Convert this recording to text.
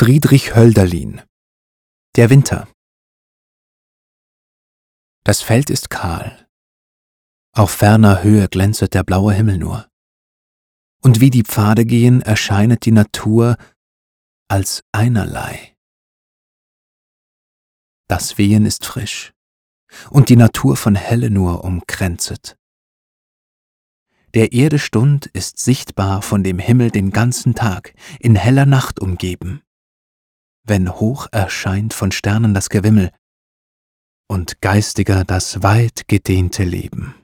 Friedrich Hölderlin. Der Winter. Das Feld ist kahl, auf ferner Höhe glänzet der blaue Himmel nur, und wie die Pfade gehen, erscheinet die Natur als einerlei. Das Wehen ist frisch, und die Natur von Helle nur umkränzet. Der Erde Stund ist sichtbar von dem Himmel den ganzen Tag, in heller Nacht umgeben wenn hoch erscheint von Sternen das Gewimmel und geistiger das weit gedehnte Leben.